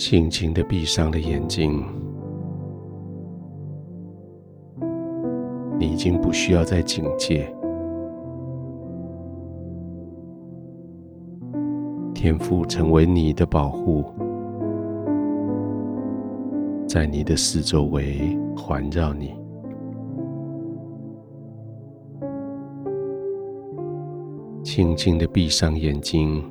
轻轻的闭上了眼睛，你已经不需要再警戒。天赋成为你的保护，在你的四周围环绕你。轻轻的闭上眼睛。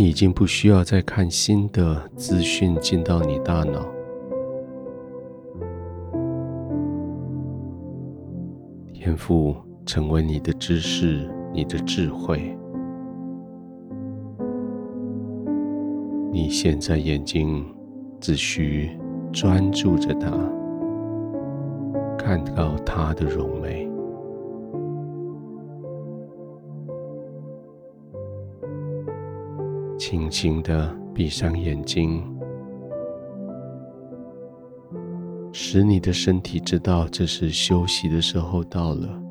你已经不需要再看新的资讯进到你大脑，天赋成为你的知识、你的智慧。你现在眼睛只需专注着它，看到它的荣美。轻轻的闭上眼睛，使你的身体知道这是休息的时候到了。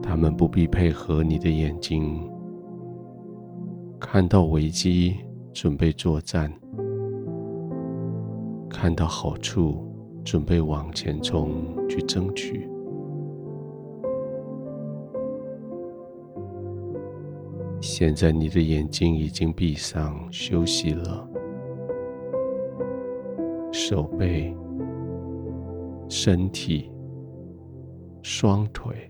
他们不必配合你的眼睛，看到危机准备作战，看到好处准备往前冲去争取。现在你的眼睛已经闭上，休息了。手背、身体、双腿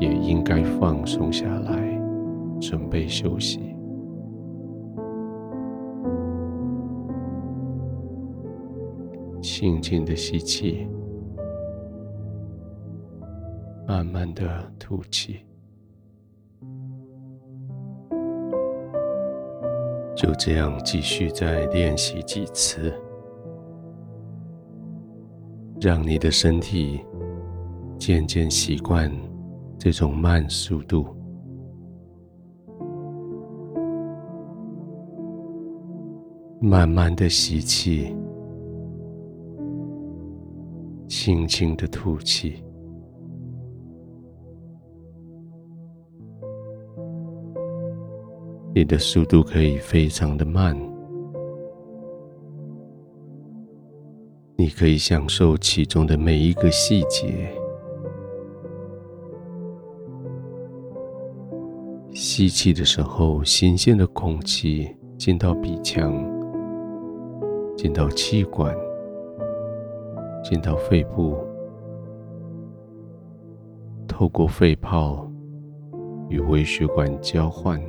也应该放松下来，准备休息。轻轻的吸气，慢慢的吐气。就这样继续再练习几次，让你的身体渐渐习惯这种慢速度。慢慢的吸气，轻轻的吐气。你的速度可以非常的慢，你可以享受其中的每一个细节。吸气的时候，新鲜的空气进到鼻腔，进到气管，进到肺部，透过肺泡与微血管交换。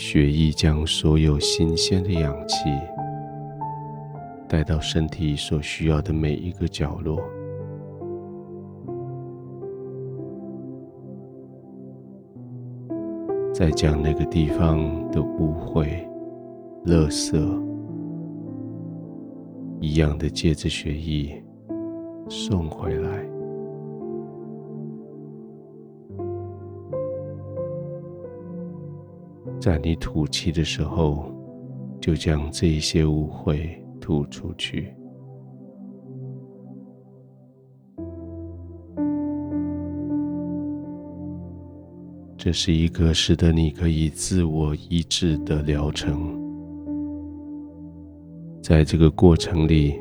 血液将所有新鲜的氧气带到身体所需要的每一个角落，再将那个地方的污秽、垃圾一样的借着血液送回来。在你吐气的时候，就将这一些污秽吐出去。这是一个使得你可以自我医治的疗程。在这个过程里，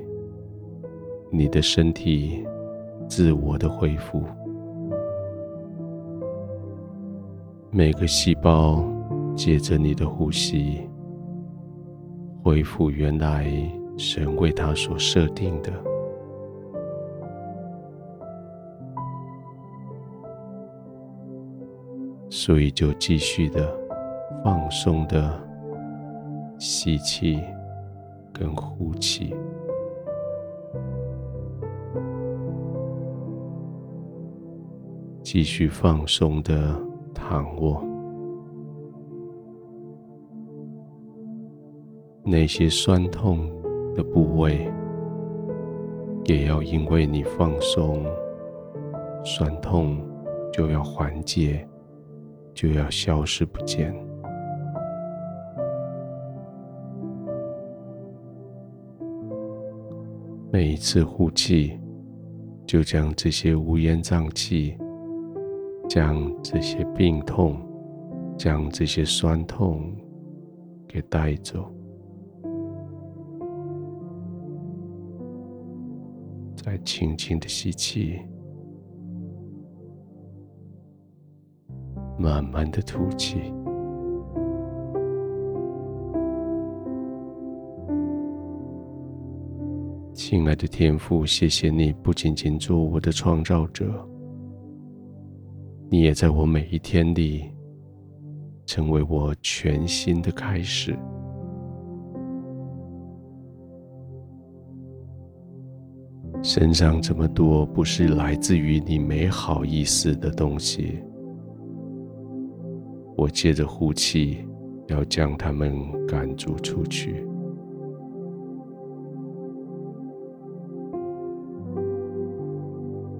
你的身体自我的恢复，每个细胞。借着你的呼吸，恢复原来神为他所设定的，所以就继续的放松的吸气跟呼气，继续放松的躺卧。那些酸痛的部位，也要因为你放松，酸痛就要缓解，就要消失不见。每一次呼气，就将这些乌烟瘴气，将这些病痛，将这些酸痛给带走。再轻轻的吸气，慢慢的吐气。亲爱的天父，谢谢你不仅仅做我的创造者，你也在我每一天里成为我全新的开始。身上这么多不是来自于你美好意思的东西，我借着呼气要将它们赶逐出去。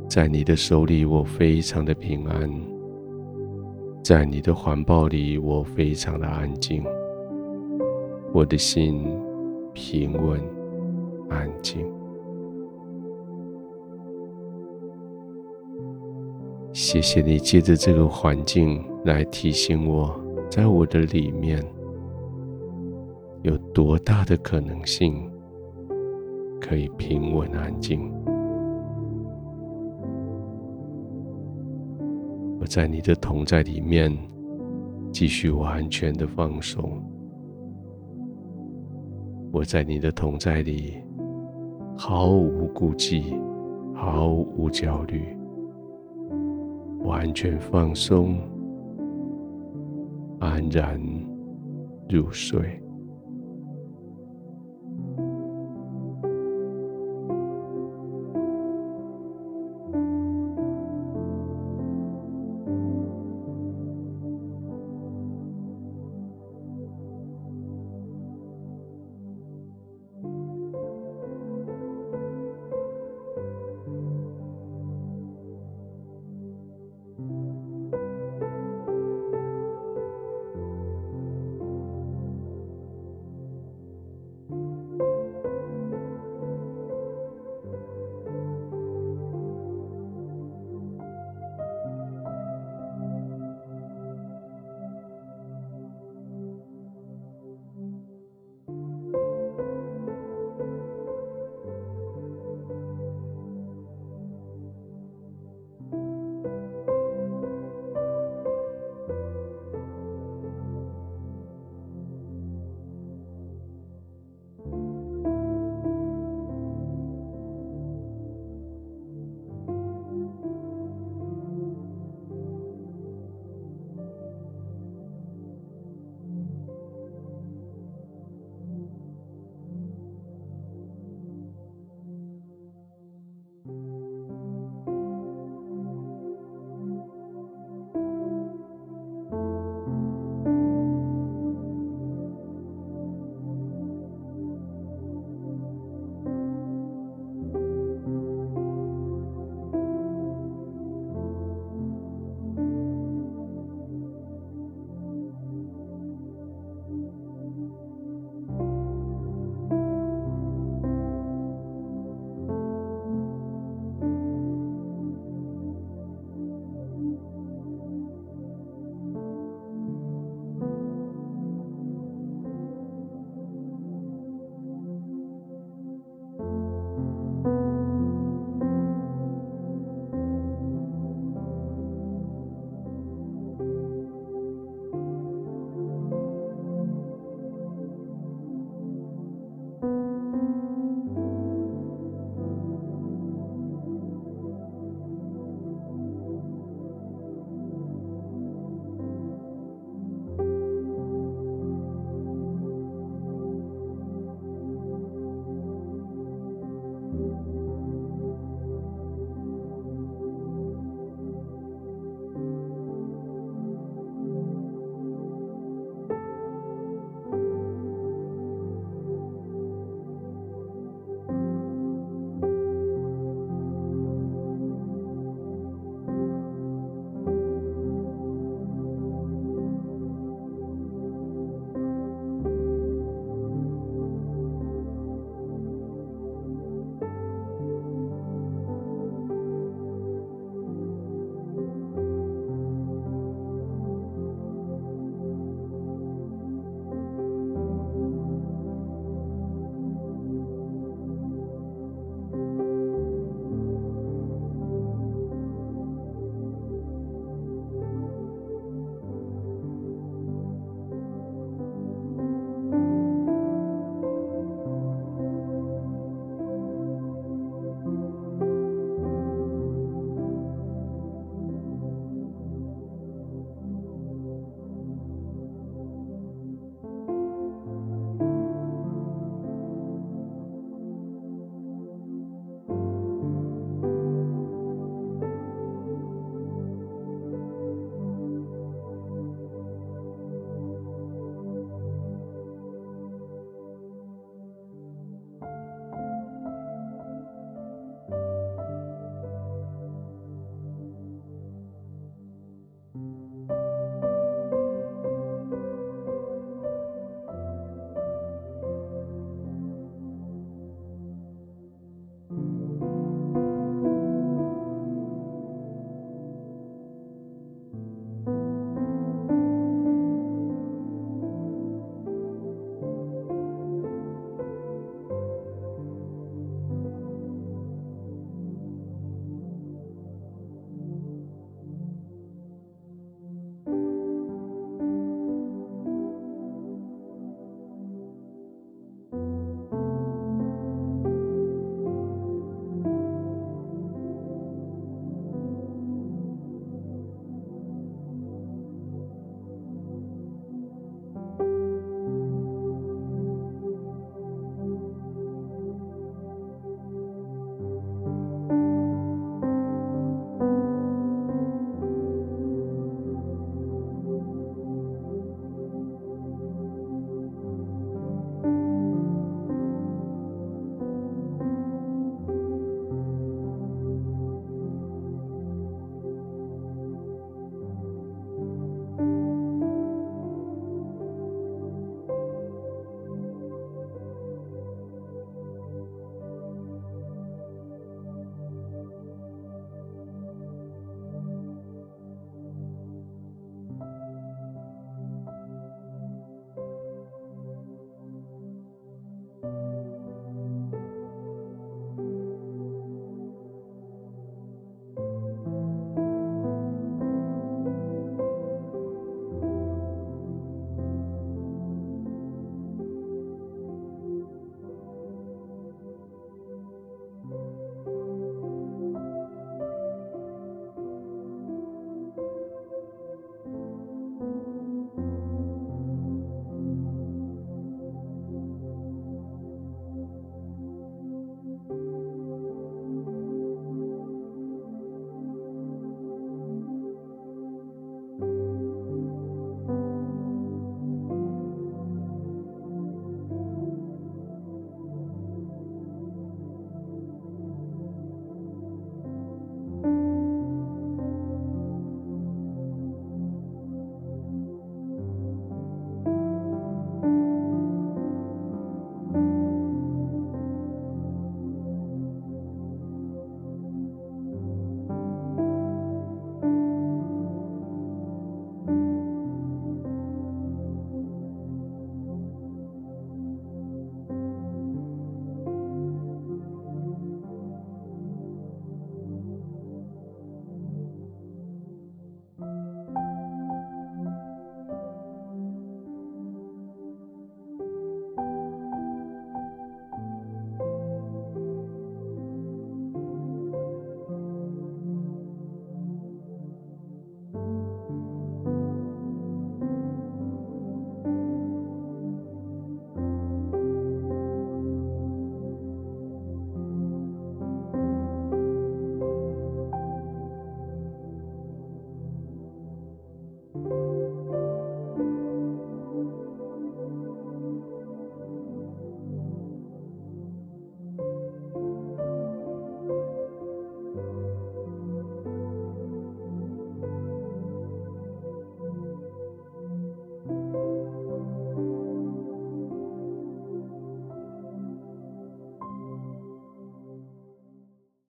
在你的手里，我非常的平安；在你的怀抱里，我非常的安静。我的心平稳安静。谢谢你借着这个环境来提醒我，在我的里面有多大的可能性可以平稳安静。我在你的同在里面，继续完全的放松。我在你的同在里，毫无顾忌，毫无焦虑，完全放松，安然入睡。